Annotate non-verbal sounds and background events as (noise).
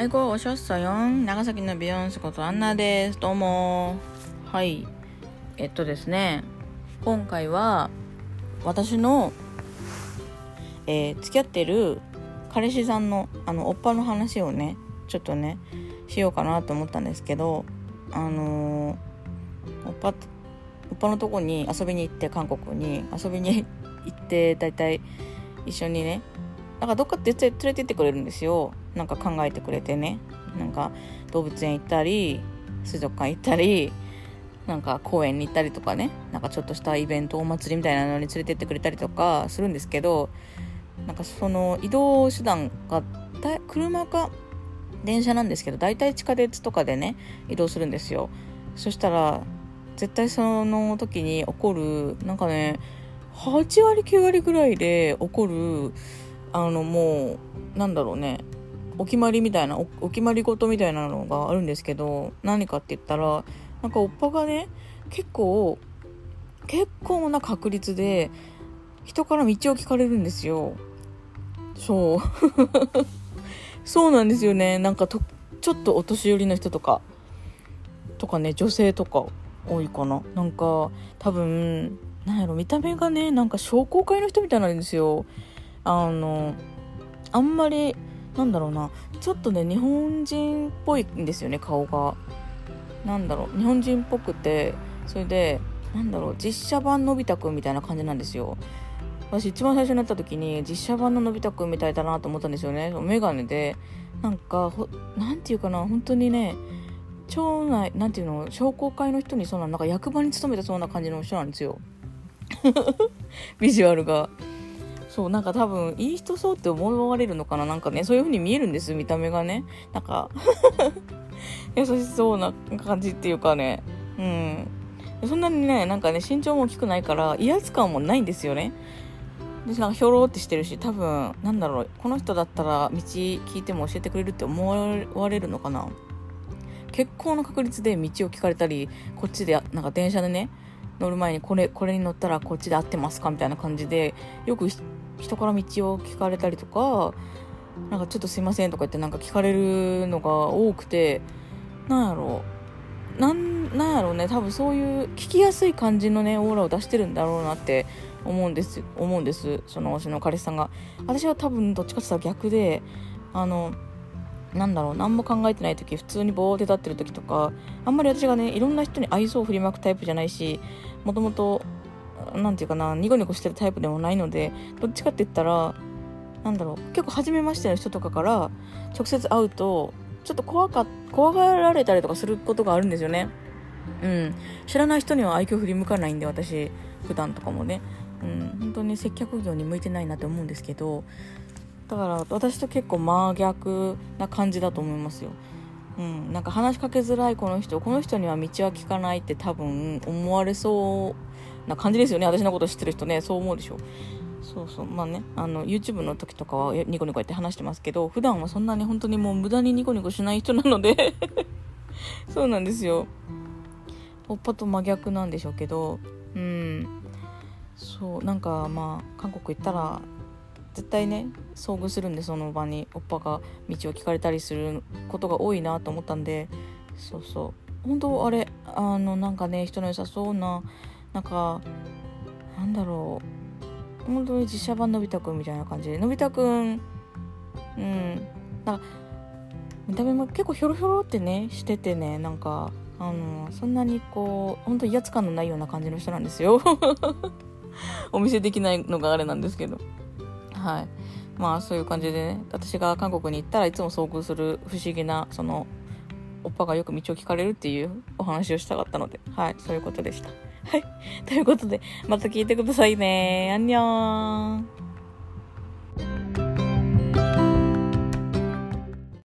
はい、ごおしょっさよん。長崎のビヨンスことアンナです。どうも。はい。えっとですね、今回は私の、えー付き合ってる彼氏さんのあのおっぱの話をね、ちょっとね、しようかなと思ったんですけど、あのーおっぱ、おっぱのとこに遊びに行って、韓国に遊びに行って、だいたい一緒にね、(laughs) なんかどっかって連れてってくれるんですよ。なんか考えてくれてね。なんか動物園行ったり水族館行ったりなんか公園に行ったりとかね。なんかちょっとしたイベントお祭りみたいなのに連れてってくれたりとかするんですけどなんかその移動手段が車か電車なんですけど大体地下鉄とかでね移動するんですよ。そしたら絶対その時に起こるなんかね8割9割ぐらいで起こるあのもうなんだろうね。お決まりみたいなお決まり事みたいなのがあるんですけど何かって言ったらなんかおっぱがね結構結構な確率で人から道を聞かれるんですよ。そう。(laughs) そうなんですよね。なんかとちょっとお年寄りの人とかとかね女性とか多いかな。なんか多分なんやろ見た目がねなんか商工会の人みたいなんですよ。あのあんまりなんだろうなちょっとね日本人っぽいんですよね顔がなんだろう日本人っぽくてそれでなんだろう実写版のび太くんみたいな感じなんですよ。私一番最初になった時に実写版ののび太くんみたいだなと思ったんですよね。メガネで。なんかほなんていうかな本当にね町内なんていうの商工会の人にそうななんか役場に勤めてそうな感じの人なんですよ。(laughs) ビジュアルが。そうなんか多分いい人そうって思われるのかな？なんかねそういう風に見えるんです見た目がね。なんか (laughs) 優しそうな感じっていうかね。うん。そんなにねなんかね身長も大きくないから威圧感もないんですよね。でなんかひょろってしてるし多分なんだろうこの人だったら道聞いても教えてくれるって思われるのかな？結構な確率で道を聞かれたりこっちでなんか電車でね乗る前にこれこれに乗ったらこっちで合ってますか？みたいな感じでよく人から道を聞かれたりとかなんかちょっとすいませんとか言ってなんか聞かれるのが多くてなんやろう。なんなんやろうね。多分そういう聞きやすい感じのねオーラを出してるんだろうなって思うんです思うんです。その私の彼氏さんが。私は多分どっちかって言ったら逆であのなんだろう。何も考えてない時普通にボーって立ってる時とかあんまり私がねいろんな人に愛想を振りまくタイプじゃないしもともとなんていうかなニコニコしてるタイプでもないのでどっちかって言ったらなんだろう結構初めましての人とかから直接会うとちょっと怖か怖がられたりとかすることがあるんですよね。うん。知らない人には愛嬌振り向かないんで私普段とかもね。うん。本当に接客業に向いてないなって思うんですけどだから私と結構真逆な感じだと思いますよ。うん、なんか話しかけづらいこの人この人には道は聞かないって多分思われそうな感じですよね。私のこと知ってる人ね。そう思うでしょ。そうそう。まあね。あの YouTube の時とかはニコニコやって話してますけど普段はそんなに本当にもう無駄にニコニコしない人なので。(laughs) そうなんですよ。おっぱと真逆なんでしょうけど。うん。そう。なんかまあ韓国行ったら絶対ね遭遇するんでその場に。おっぱが道を聞かれたりすることが多いなと思ったんで。そうそう。本当あれあのなんかね人の良さそうななんかなんだろう。本当に実写版のび太くんみたいな感じ。でのび太くんうん。なんか見た目も結構ひょろひょろってねしててねなんかあのそんなにこう本当威圧感のないような感じの人なんですよ。(laughs) お見せできないのがあれなんですけど。はい。まあそういう感じでね私が韓国に行ったらいつも遭遇する不思議なそのおっぱがよく道を聞かれるっていうお話をしたかったので。はい。そういうことでした。はい。ということでまた聞いてくださいね。あんにょーん